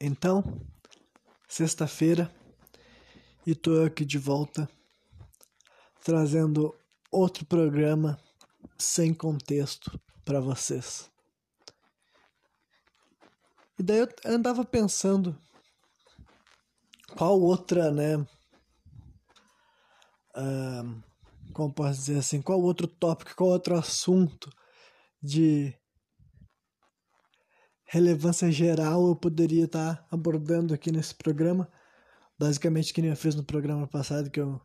Então, sexta-feira, e tô aqui de volta, trazendo outro programa sem contexto para vocês. E daí eu andava pensando qual outra, né? Uh, como posso dizer assim, qual outro tópico, qual outro assunto de relevância geral eu poderia estar abordando aqui nesse programa. Basicamente, que nem eu fiz no programa passado, que eu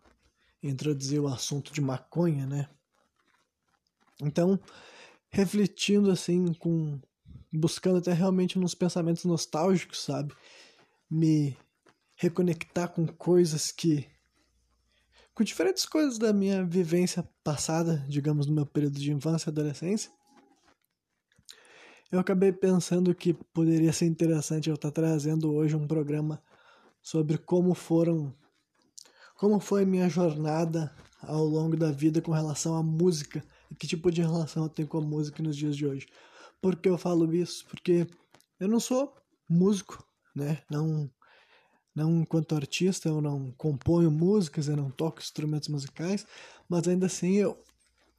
introduzi o assunto de maconha, né? Então, refletindo assim, com buscando até realmente nos pensamentos nostálgicos, sabe? Me reconectar com coisas que com diferentes coisas da minha vivência passada, digamos, no meu período de infância e adolescência eu acabei pensando que poderia ser interessante eu estar trazendo hoje um programa sobre como foram como foi minha jornada ao longo da vida com relação à música e que tipo de relação eu tenho com a música nos dias de hoje. Por que eu falo isso? Porque eu não sou músico, né? Não não enquanto artista, eu não componho músicas, eu não toco instrumentos musicais, mas ainda assim eu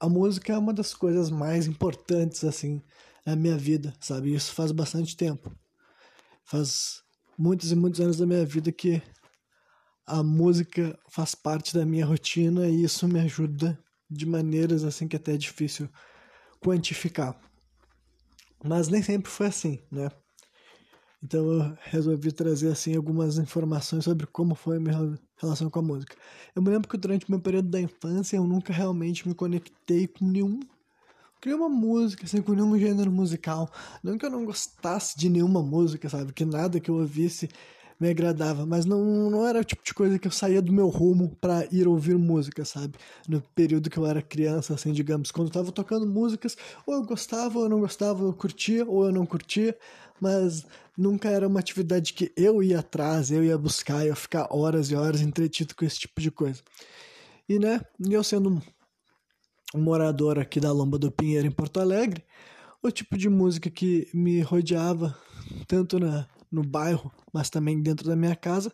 a música é uma das coisas mais importantes assim na minha vida, sabe? Isso faz bastante tempo. Faz muitos e muitos anos da minha vida que a música faz parte da minha rotina e isso me ajuda de maneiras assim que até é difícil quantificar. Mas nem sempre foi assim, né? Então eu resolvi trazer assim algumas informações sobre como foi a minha relação com a música. Eu me lembro que durante o meu período da infância eu nunca realmente me conectei com nenhum criei uma música, assim, com nenhum gênero musical. Não que eu não gostasse de nenhuma música, sabe? Que nada que eu ouvisse me agradava, mas não, não era o tipo de coisa que eu saía do meu rumo para ir ouvir música, sabe? No período que eu era criança, assim, digamos, quando eu tava tocando músicas, ou eu gostava, ou eu não gostava, eu curtia, ou eu não curtia, mas nunca era uma atividade que eu ia atrás, eu ia buscar, eu ia ficar horas e horas entretido com esse tipo de coisa. E, né, eu sendo morador aqui da Lomba do Pinheiro, em Porto Alegre, o tipo de música que me rodeava, tanto na, no bairro, mas também dentro da minha casa,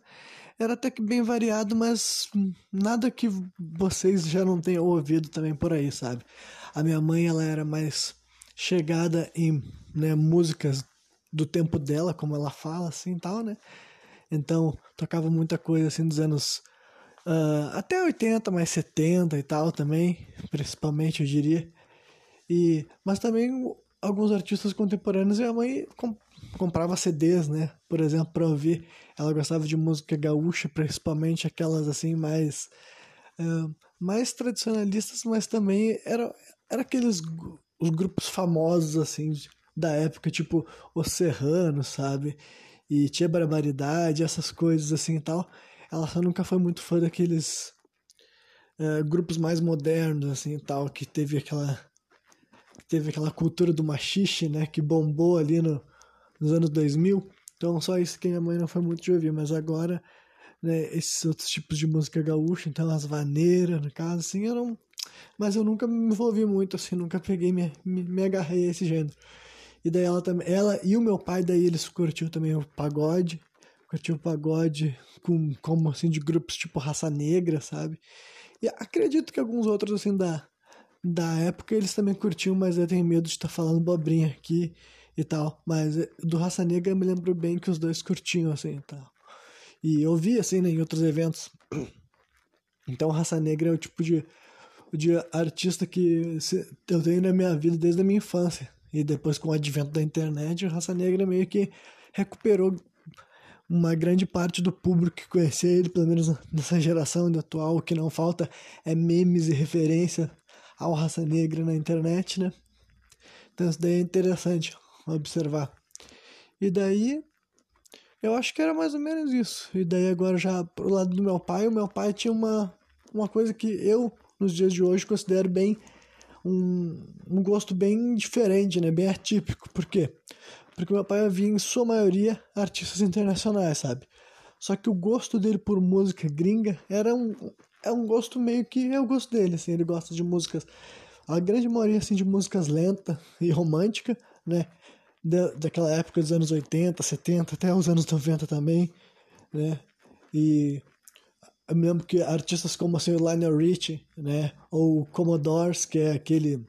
era até que bem variado, mas nada que vocês já não tenham ouvido também por aí, sabe? A minha mãe, ela era mais chegada em né, músicas do tempo dela, como ela fala, assim, tal, né? Então, tocava muita coisa, assim, dos anos Uh, até 80, mais 70 e tal também, principalmente eu diria. E, mas também alguns artistas contemporâneos e a mãe comp comprava CDs, né? Por exemplo, para ouvir. Ela gostava de música gaúcha, principalmente aquelas assim mais uh, mais tradicionalistas, mas também era, era aqueles os grupos famosos assim da época, tipo Os Serranos, sabe? E Tia Barbaridade, essas coisas assim e tal ela só nunca foi muito fã daqueles é, grupos mais modernos, assim, tal, que teve aquela teve aquela cultura do machixe, né, que bombou ali no, nos anos 2000. Então, só isso que minha mãe não foi muito de ouvir, mas agora, né, esses outros tipos de música gaúcha, então as vaneiras, no caso, assim, eram... Mas eu nunca me envolvi muito, assim, nunca peguei, me, me, me agarrei a esse gênero. E daí ela também, ela e o meu pai, daí eles curtiam também o pagode, curtiu pagode com como assim de grupos tipo raça negra, sabe? E acredito que alguns outros assim da da época eles também curtiam, mas eu tenho medo de estar tá falando bobrinha aqui e tal. Mas eh, do raça negra eu me lembro bem que os dois curtiam assim e tal. E eu vi assim né, em outros eventos. Então raça negra é o tipo de de artista que eu tenho na minha vida desde a minha infância. E depois com o advento da internet, raça negra meio que recuperou uma grande parte do público que conhecia ele, pelo menos nessa geração atual, o que não falta é memes e referência ao raça negra na internet, né? Então isso daí é interessante observar. E daí, eu acho que era mais ou menos isso. E daí agora já pro lado do meu pai, o meu pai tinha uma, uma coisa que eu, nos dias de hoje, considero bem um, um gosto bem diferente, né? Bem atípico. Por quê? Porque meu pai havia, em sua maioria, artistas internacionais, sabe? Só que o gosto dele por música gringa era um, é um gosto meio que é o gosto dele, assim. Ele gosta de músicas, a grande maioria, assim, de músicas lenta e romântica, né? da, daquela época dos anos 80, 70, até os anos 90 também, né? E eu me lembro que artistas como assim, Lionel Richie, né? Ou Commodores, que é aquele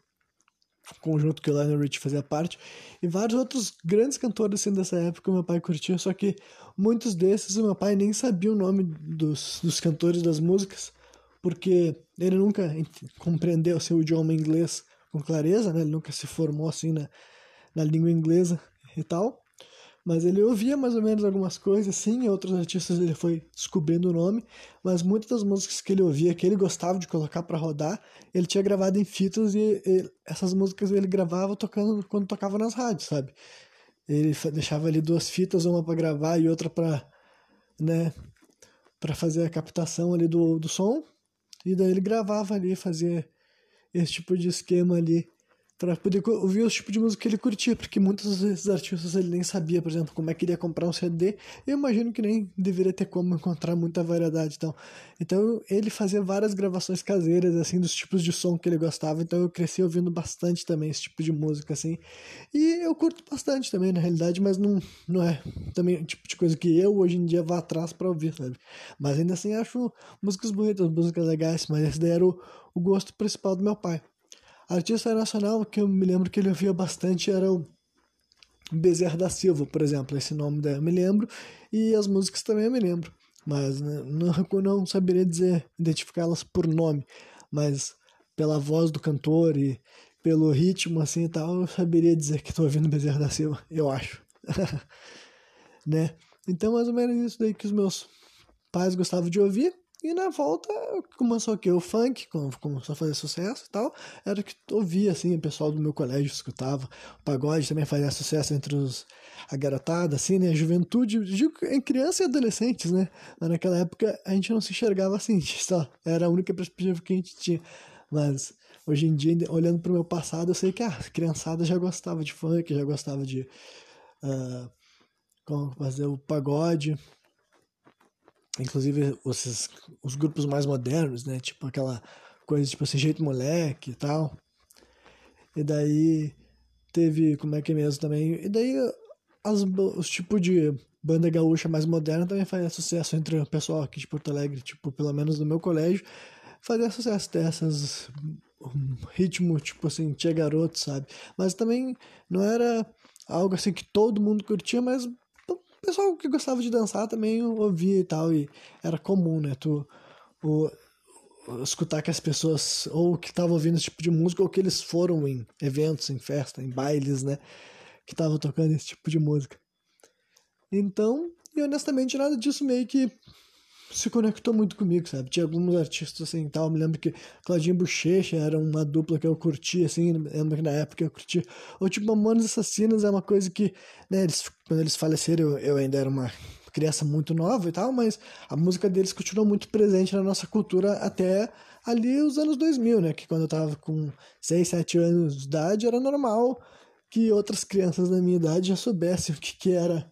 conjunto que o Lionel Richie fazia parte, e vários outros grandes cantores assim, dessa época meu pai curtia, só que muitos desses o meu pai nem sabia o nome dos, dos cantores das músicas, porque ele nunca compreendeu assim, o idioma inglês com clareza, né? Ele nunca se formou assim na, na língua inglesa e tal. Mas ele ouvia mais ou menos algumas coisas, sim, outros artistas ele foi descobrindo o nome, mas muitas das músicas que ele ouvia, que ele gostava de colocar para rodar, ele tinha gravado em fitas e, e, essas músicas ele gravava tocando quando tocava nas rádios, sabe? Ele deixava ali duas fitas, uma para gravar e outra para, né, para fazer a captação ali do, do som, e daí ele gravava ali, fazia esse tipo de esquema ali para poder ouvir os tipos de música que ele curtia, porque muitos desses artistas ele nem sabia, por exemplo, como é que ele ia comprar um CD. Eu imagino que nem deveria ter como encontrar muita variedade, então. Então ele fazia várias gravações caseiras assim dos tipos de som que ele gostava, então eu cresci ouvindo bastante também esse tipo de música assim. E eu curto bastante também na realidade, mas não não é também o tipo de coisa que eu hoje em dia vá atrás para ouvir, sabe? Mas ainda assim acho músicas bonitas, músicas legais, mas esse daí era o, o gosto principal do meu pai. Artista nacional que eu me lembro que ele ouvia bastante era o Bezerra da Silva, por exemplo. Esse nome daí eu me lembro. E as músicas também eu me lembro. Mas né, não, não saberia dizer, identificá-las por nome. Mas pela voz do cantor e pelo ritmo assim e tal, eu saberia dizer que estou ouvindo Bezerra da Silva, eu acho. né? Então, mais ou menos isso daí que os meus pais gostavam de ouvir. E na volta começou aqui o funk, começou a fazer sucesso e tal. Era o que ouvia, assim, o pessoal do meu colégio escutava. O pagode também fazia sucesso entre os, a garotada, assim, né? A juventude, digo, em criança e adolescentes, né? Mas naquela época a gente não se enxergava assim, só era a única perspectiva que a gente tinha. Mas hoje em dia, olhando para o meu passado, eu sei que a criançada já gostava de funk, já gostava de. Uh, como fazer o pagode, inclusive os, os grupos mais modernos, né? Tipo aquela coisa tipo assim, jeito moleque e tal. E daí teve, como é que é mesmo também, e daí as, os tipos de banda gaúcha mais moderna também fazia sucesso entre o pessoal aqui de Porto Alegre, tipo, pelo menos no meu colégio, fazia sucesso dessas um ritmo, tipo assim, tinha garoto, sabe? Mas também não era algo assim que todo mundo curtia, mas o pessoal que gostava de dançar também ouvia e tal, e era comum, né? Tu o, escutar que as pessoas, ou que estavam ouvindo esse tipo de música, ou que eles foram em eventos, em festa, em bailes, né? Que estavam tocando esse tipo de música. Então, e honestamente, nada disso meio que se conectou muito comigo, sabe? Tinha alguns artistas assim tal. Me lembro que Claudinho Bochecha era uma dupla que eu curtia, assim. Lembro que na época eu curtia. Ou tipo, Mamonas Assassinas é uma coisa que, né, eles, quando eles faleceram, eu, eu ainda era uma criança muito nova e tal, mas a música deles continuou muito presente na nossa cultura até ali os anos 2000, né? Que quando eu tava com 6, 7 anos de idade era normal que outras crianças da minha idade já soubessem o que, que era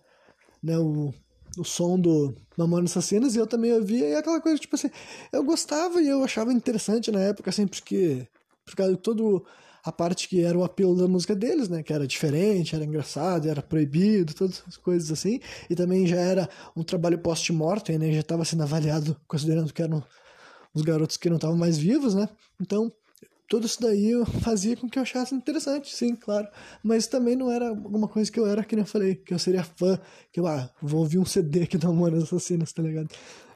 né, o o som do Mamonas Assassinas e eu também ouvia e aquela coisa, tipo assim, eu gostava e eu achava interessante na época, assim, porque por causa de todo a parte que era o apelo da música deles, né, que era diferente, era engraçado, era proibido, todas as coisas assim, e também já era um trabalho post-mortem, né, já estava sendo avaliado considerando que eram os garotos que não estavam mais vivos, né, então tudo isso daí fazia com que eu achasse interessante, sim, claro. Mas também não era alguma coisa que eu era, que nem eu falei, que eu seria fã, que eu, ah, vou ouvir um CD aqui da Mamonas Assassinas, tá ligado?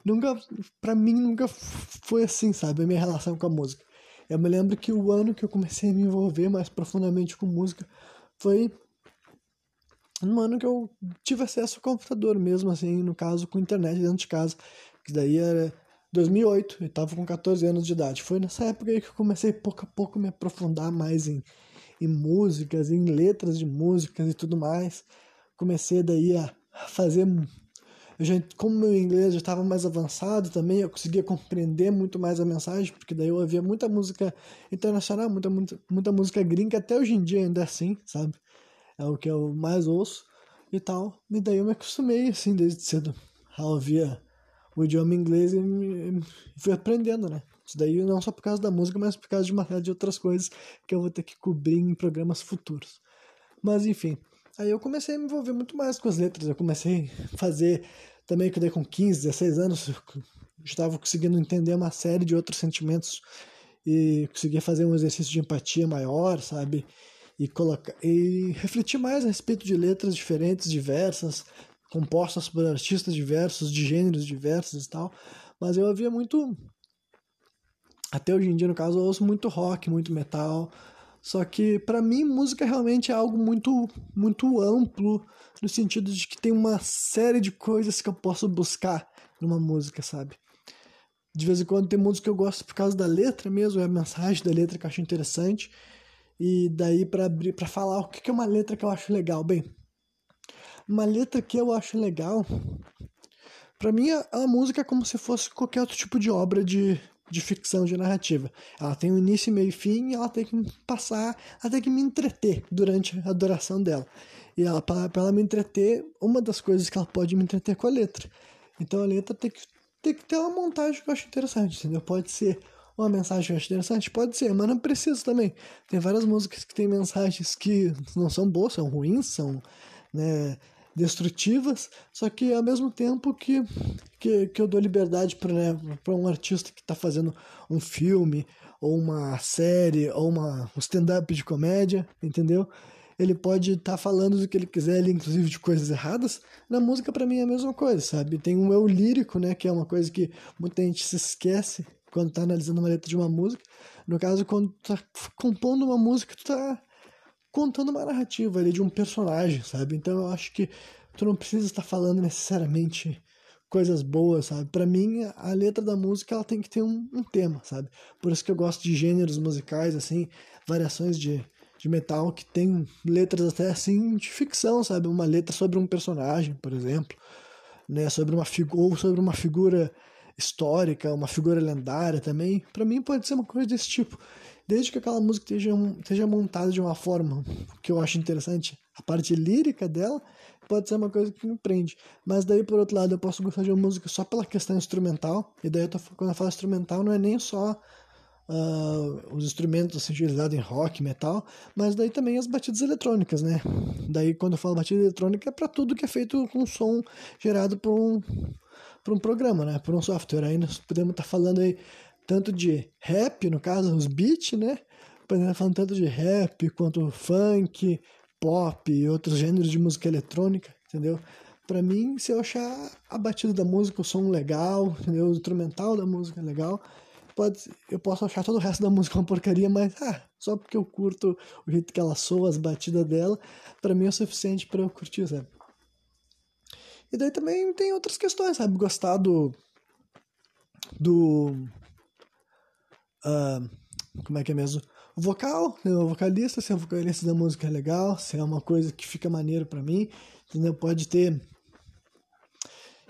Nunca, pra mim, nunca foi assim, sabe, a minha relação com a música. Eu me lembro que o ano que eu comecei a me envolver mais profundamente com música foi no ano que eu tive acesso ao computador mesmo, assim, no caso, com internet dentro de casa, que daí era 2008, eu estava com 14 anos de idade. Foi nessa época aí que eu comecei pouco a pouco me aprofundar mais em, em músicas, em letras de músicas e tudo mais. Comecei daí a fazer. Eu já, como meu inglês já estava mais avançado também, eu conseguia compreender muito mais a mensagem, porque daí eu ouvia muita música internacional, muita, muita, muita música gringa, até hoje em dia ainda é assim, sabe? É o que eu mais ouço e tal. E daí eu me acostumei, assim, desde cedo a ouvir o idioma inglês e fui aprendendo, né? Isso daí não só por causa da música, mas por causa de uma série de outras coisas que eu vou ter que cobrir em programas futuros. Mas enfim, Aí eu comecei a me envolver muito mais com as letras. Eu comecei a fazer também que dei com 15, 16 anos, estava conseguindo entender uma série de outros sentimentos e conseguia fazer um exercício de empatia maior, sabe? E colocar e refletir mais a respeito de letras diferentes, diversas, compostas por artistas diversos, de gêneros diversos e tal. Mas eu havia muito até hoje em dia, no caso, eu ouço muito rock, muito metal, só que para mim música realmente é algo muito muito amplo no sentido de que tem uma série de coisas que eu posso buscar numa música, sabe? De vez em quando tem música que eu gosto por causa da letra mesmo, é a mensagem da letra que eu acho interessante. E daí para abrir para falar o que é uma letra que eu acho legal, bem, uma letra que eu acho legal, para mim a, a música é como se fosse qualquer outro tipo de obra de de ficção, de narrativa. Ela tem um início, meio e fim, e ela tem que passar, ela tem que me entreter durante a duração dela. E ela, para ela me entreter, uma das coisas que ela pode me entreter é com a letra. Então a letra tem que, tem que ter uma montagem que eu acho interessante, entendeu? Pode ser uma mensagem que eu acho interessante? Pode ser, mas não precisa também. Tem várias músicas que têm mensagens que não são boas, são ruins, são né, destrutivas, só que ao mesmo tempo que, que, que eu dou liberdade para né, um artista que está fazendo um filme, ou uma série, ou uma, um stand-up de comédia, entendeu? Ele pode estar tá falando do que ele quiser, ele, inclusive de coisas erradas. Na música, para mim, é a mesma coisa, sabe? Tem um eu lírico, né? Que é uma coisa que muita gente se esquece quando está analisando uma letra de uma música. No caso, quando tá compondo uma música, tu tá contando uma narrativa ali de um personagem, sabe? Então eu acho que tu não precisa estar falando necessariamente coisas boas, sabe? Para mim, a letra da música ela tem que ter um, um, tema, sabe? Por isso que eu gosto de gêneros musicais, assim, variações de, de metal que tem letras até assim de ficção, sabe? Uma letra sobre um personagem, por exemplo, né? Sobre uma ou sobre uma figura histórica, uma figura lendária também. Para mim pode ser uma coisa desse tipo desde que aquela música esteja, esteja montada de uma forma que eu acho interessante, a parte lírica dela pode ser uma coisa que me prende. Mas daí, por outro lado, eu posso gostar de uma música só pela questão instrumental, e daí eu tô, quando eu falo instrumental não é nem só uh, os instrumentos assim, utilizados em rock, metal, mas daí também as batidas eletrônicas, né? Daí quando eu falo batida eletrônica é para tudo que é feito com som gerado por um, por um programa, né? Por um software. Aí nós podemos estar tá falando aí tanto de rap, no caso, os beats, né? Falando tanto de rap quanto funk, pop e outros gêneros de música eletrônica, entendeu? Para mim, se eu achar a batida da música, o som legal, entendeu? O instrumental da música legal, pode, eu posso achar todo o resto da música uma porcaria, mas ah, só porque eu curto o jeito que ela soa, as batidas dela, para mim é o suficiente para eu curtir, sabe? E daí também tem outras questões, sabe? Gostar do, do uh, como é que é mesmo? O vocal, né? o vocalista, se é o vocalista da música é legal, se é uma coisa que fica maneiro para mim, entendeu? Pode ter.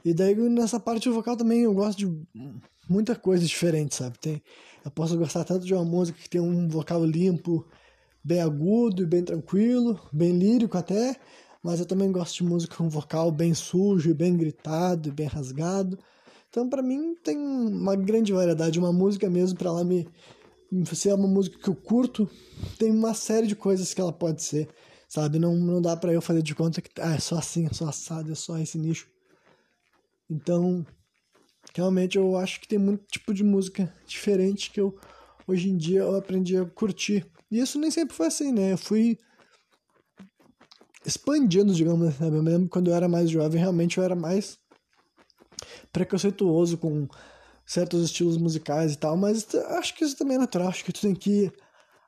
E daí nessa parte do vocal também eu gosto de muita coisa diferente, sabe? Tem, eu posso gostar tanto de uma música que tem um vocal limpo, bem agudo e bem tranquilo, bem lírico até, mas eu também gosto de música com vocal bem sujo, bem gritado, bem rasgado. Então, para mim, tem uma grande variedade. Uma música mesmo, para ela me. Se é uma música que eu curto, tem uma série de coisas que ela pode ser, sabe? Não, não dá para eu fazer de conta que ah, é só assim, é só assado, é só esse nicho. Então, realmente eu acho que tem muito tipo de música diferente que eu, hoje em dia, eu aprendi a curtir. E isso nem sempre foi assim, né? Eu fui expandindo, digamos assim. Eu lembro quando eu era mais jovem, realmente eu era mais preconceituoso com certos estilos musicais e tal, mas acho que isso também é natural, acho que tu tem que ir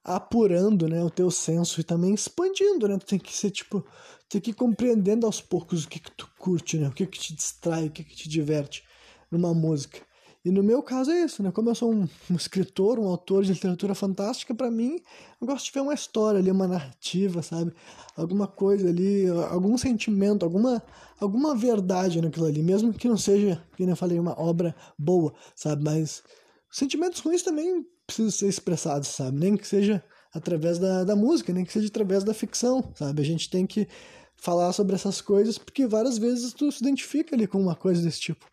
apurando, né, o teu senso e também expandindo, né, tu tem que ser, tipo, tem que ir compreendendo aos poucos o que que tu curte, né, o que que te distrai, o que que te diverte numa música. E no meu caso é isso, né? Como eu sou um, um escritor, um autor de literatura fantástica, para mim, eu gosto de ver uma história ali, uma narrativa, sabe? Alguma coisa ali, algum sentimento, alguma, alguma verdade naquilo ali, mesmo que não seja, como eu falei, uma obra boa, sabe? Mas sentimentos ruins também precisam ser expressados, sabe? Nem que seja através da, da música, nem que seja através da ficção, sabe? A gente tem que falar sobre essas coisas porque várias vezes tu se identifica ali com uma coisa desse tipo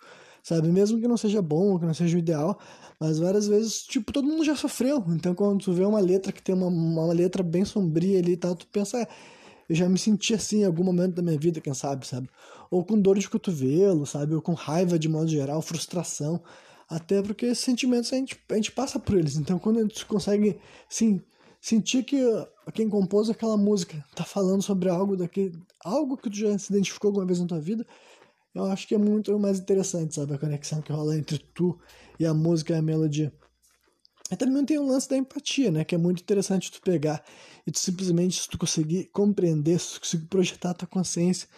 sabe? Mesmo que não seja bom, que não seja o ideal, mas várias vezes, tipo, todo mundo já sofreu. Então, quando tu vê uma letra que tem uma, uma letra bem sombria ali e tal, tu pensa, é, eu já me senti assim em algum momento da minha vida, quem sabe, sabe? Ou com dor de cotovelo, sabe? Ou com raiva de modo geral, frustração. Até porque esses sentimentos a gente, a gente passa por eles. Então quando a gente consegue, sim, sentir que quem compôs aquela música tá falando sobre algo daquele, algo que tu já se identificou alguma vez na tua vida, eu acho que é muito mais interessante, sabe? A conexão que rola entre tu e a música e a melodia. E também tem o lance da empatia, né? Que é muito interessante tu pegar e tu simplesmente, se tu conseguir compreender, se tu conseguir projetar a tua consciência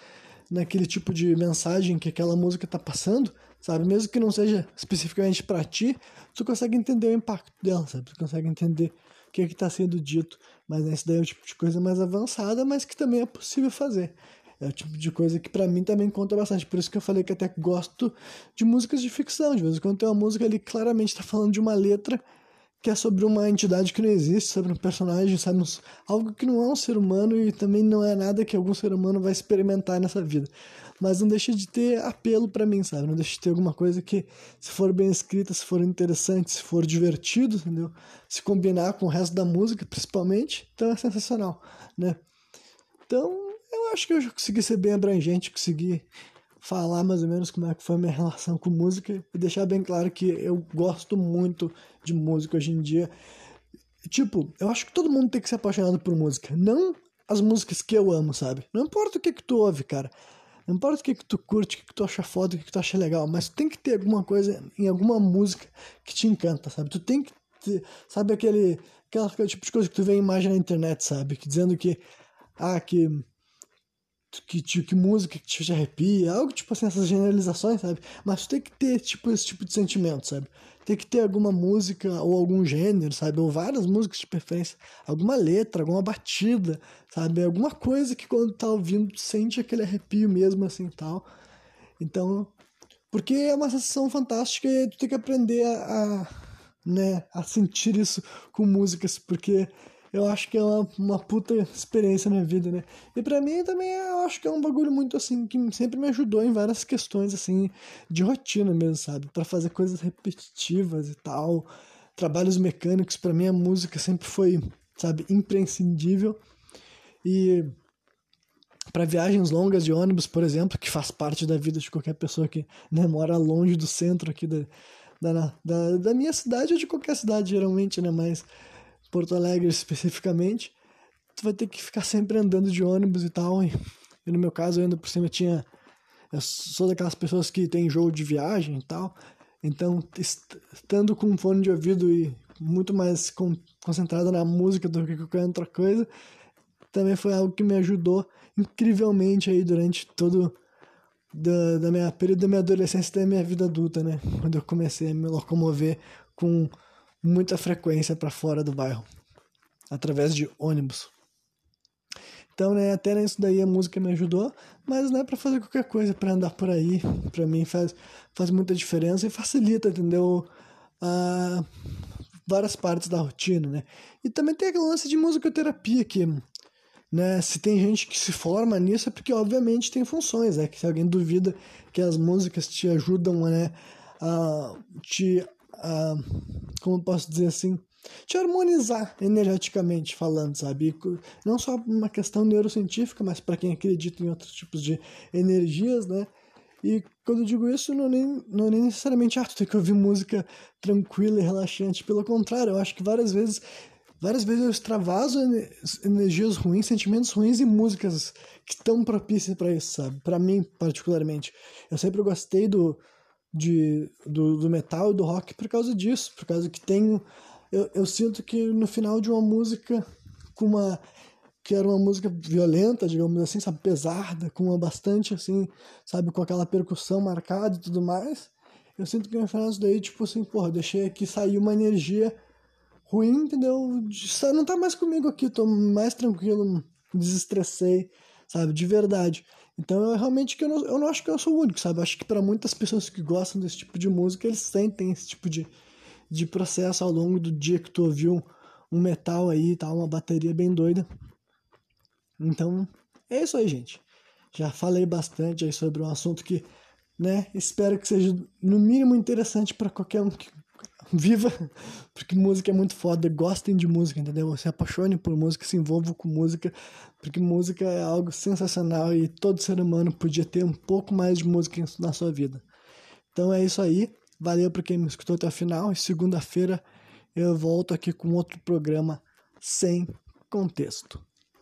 naquele tipo de mensagem que aquela música tá passando, sabe? Mesmo que não seja especificamente para ti, tu consegue entender o impacto dela, sabe? Tu consegue entender o que é que tá sendo dito. Mas esse daí é o tipo de coisa mais avançada, mas que também é possível fazer. É o tipo de coisa que para mim também conta bastante. Por isso que eu falei que até gosto de músicas de ficção. De vez em quando tem uma música ali que claramente está falando de uma letra que é sobre uma entidade que não existe, sobre um personagem, sabe? Algo que não é um ser humano e também não é nada que algum ser humano vai experimentar nessa vida. Mas não deixa de ter apelo para mim, sabe? Não deixa de ter alguma coisa que, se for bem escrita, se for interessante, se for divertido, entendeu? Se combinar com o resto da música, principalmente, então é sensacional, né? Então, eu acho que eu consegui ser bem abrangente, consegui falar mais ou menos como é que foi a minha relação com música e deixar bem claro que eu gosto muito de música hoje em dia. Tipo, eu acho que todo mundo tem que ser apaixonado por música, não as músicas que eu amo, sabe? Não importa o que que tu ouve, cara. Não importa o que que tu curte, o que que tu acha foda, o que que tu acha legal, mas tem que ter alguma coisa em alguma música que te encanta, sabe? Tu tem que ter, sabe aquele aquela, tipo de coisa que tu vê em imagem na internet, sabe? Que dizendo que ah, que que, que música que te arrepia, algo tipo assim, essas generalizações, sabe? Mas tem que ter tipo esse tipo de sentimento, sabe? Tem que ter alguma música ou algum gênero, sabe? Ou várias músicas de preferência, alguma letra, alguma batida, sabe? Alguma coisa que quando tá ouvindo sente aquele arrepio mesmo assim tal. Então, porque é uma sensação fantástica e tu tem que aprender a, a né, a sentir isso com músicas, porque eu acho que é uma, uma puta experiência na vida, né? E para mim também eu acho que é um bagulho muito assim que sempre me ajudou em várias questões assim de rotina mesmo, sabe? Para fazer coisas repetitivas e tal, trabalhos mecânicos, para mim a música sempre foi, sabe, imprescindível. E para viagens longas de ônibus, por exemplo, que faz parte da vida de qualquer pessoa que né, mora longe do centro aqui da, da, da, da minha cidade ou de qualquer cidade, geralmente, né? Mas Porto Alegre especificamente, tu vai ter que ficar sempre andando de ônibus e tal. E, e no meu caso, ainda por cima tinha. Eu sou daquelas pessoas que tem jogo de viagem e tal. Então, estando com fone de ouvido e muito mais com, concentrado na música do que qualquer outra coisa, também foi algo que me ajudou incrivelmente aí durante todo da, da minha período da minha adolescência e da minha vida adulta, né? Quando eu comecei a me locomover com muita frequência para fora do bairro, através de ônibus. Então, né, até nisso daí a música me ajudou, mas não é para fazer qualquer coisa, para andar por aí, para mim faz, faz muita diferença e facilita, entendeu? Ah, várias partes da rotina, né? E também tem aquele lance de musicoterapia que, né, se tem gente que se forma nisso é porque obviamente tem funções, né? Que se alguém duvida que as músicas te ajudam, né, a te a, como posso dizer assim, te harmonizar energeticamente falando, sabe? Não só uma questão neurocientífica, mas para quem acredita em outros tipos de energias, né? E quando eu digo isso, não é nem, não é nem necessariamente, ah, tu tem que ouvir música tranquila e relaxante. Pelo contrário, eu acho que várias vezes, várias vezes eu extravaso energias ruins, sentimentos ruins e músicas que estão propícias para isso, sabe? Para mim, particularmente. Eu sempre gostei do, de, do, do metal e do rock por causa disso, por causa que tem. Eu, eu sinto que no final de uma música com uma. que era uma música violenta, digamos assim, sabe, pesada, com uma bastante assim, sabe, com aquela percussão marcada e tudo mais. Eu sinto que no final disso daí, tipo assim, porra, deixei aqui sair uma energia ruim, entendeu? Não tá mais comigo aqui, tô mais tranquilo, desestressei, sabe, de verdade. Então, eu realmente que eu não, eu não acho que eu sou o único, sabe? Eu acho que para muitas pessoas que gostam desse tipo de música, eles sentem esse tipo de, de processo ao longo do dia que tu ouviu um metal aí, tá? Uma bateria bem doida. Então, é isso aí, gente. Já falei bastante aí sobre um assunto que, né, espero que seja no mínimo interessante para qualquer um que viva, porque música é muito foda, gostem de música, entendeu? Se apaixone por música, se envolvam com música, porque música é algo sensacional e todo ser humano podia ter um pouco mais de música na sua vida. Então é isso aí, valeu para quem me escutou até o final, e segunda-feira eu volto aqui com outro programa sem contexto.